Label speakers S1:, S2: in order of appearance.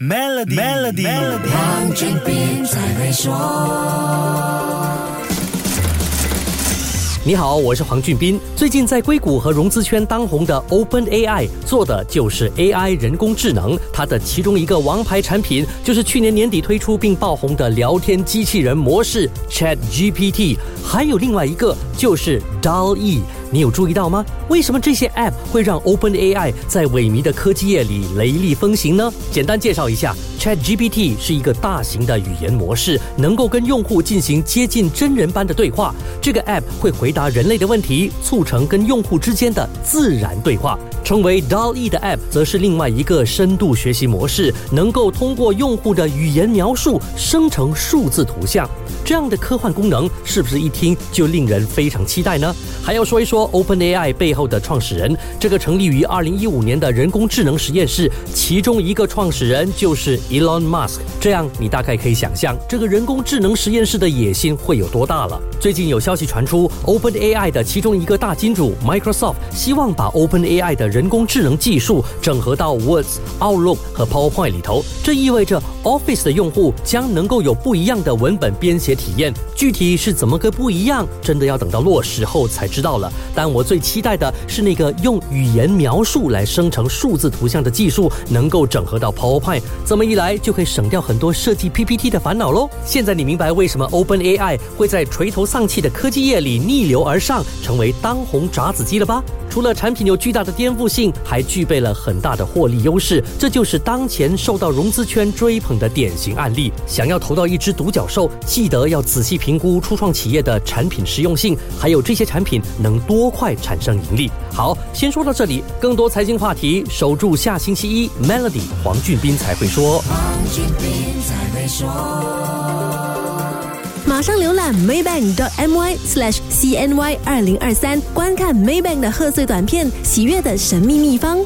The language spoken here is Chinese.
S1: Melody，Melody，黄俊斌才会说。你好，我是黄俊斌。最近在硅谷和融资圈当红的 Open AI 做的就是 AI 人工智能，它的其中一个王牌产品就是去年年底推出并爆红的聊天机器人模式 Chat GPT，还有另外一个就是 DALL-E。你有注意到吗？为什么这些 App 会让 OpenAI 在萎靡的科技业里雷厉风行呢？简单介绍一下，ChatGPT 是一个大型的语言模式，能够跟用户进行接近真人般的对话。这个 App 会回答人类的问题，促成跟用户之间的自然对话。称为 DALL-E 的 App 则是另外一个深度学习模式，能够通过用户的语言描述生成数字图像。这样的科幻功能是不是一听就令人非常期待呢？还要说一说 OpenAI 背后的创始人，这个成立于二零一五年的人工智能实验室，其中一个创始人就是 Elon Musk。这样你大概可以想象，这个人工智能实验室的野心会有多大了。最近有消息传出，OpenAI 的其中一个大金主 Microsoft 希望把 OpenAI 的人工智能技术整合到 Words、Outlook 和 PowerPoint 里头，这意味着 Office 的用户将能够有不一样的文本编写。体验具体是怎么个不一样，真的要等到落实后才知道了。但我最期待的是那个用语言描述来生成数字图像的技术，能够整合到 PowerPoint，这么一来就可以省掉很多设计 PPT 的烦恼喽。现在你明白为什么 OpenAI 会在垂头丧气的科技业里逆流而上，成为当红炸子鸡了吧？除了产品有巨大的颠覆性，还具备了很大的获利优势，这就是当前受到融资圈追捧的典型案例。想要投到一只独角兽，记得要仔细评估初创企业的产品实用性，还有这些产品能多快产生盈利。好，先说到这里，更多财经话题，守住下星期一 Melody 黄俊斌才会说。
S2: 马上浏览 maybank.my/cny 二零二三，观看 Maybank 的贺岁短片《喜悦的神秘秘方》。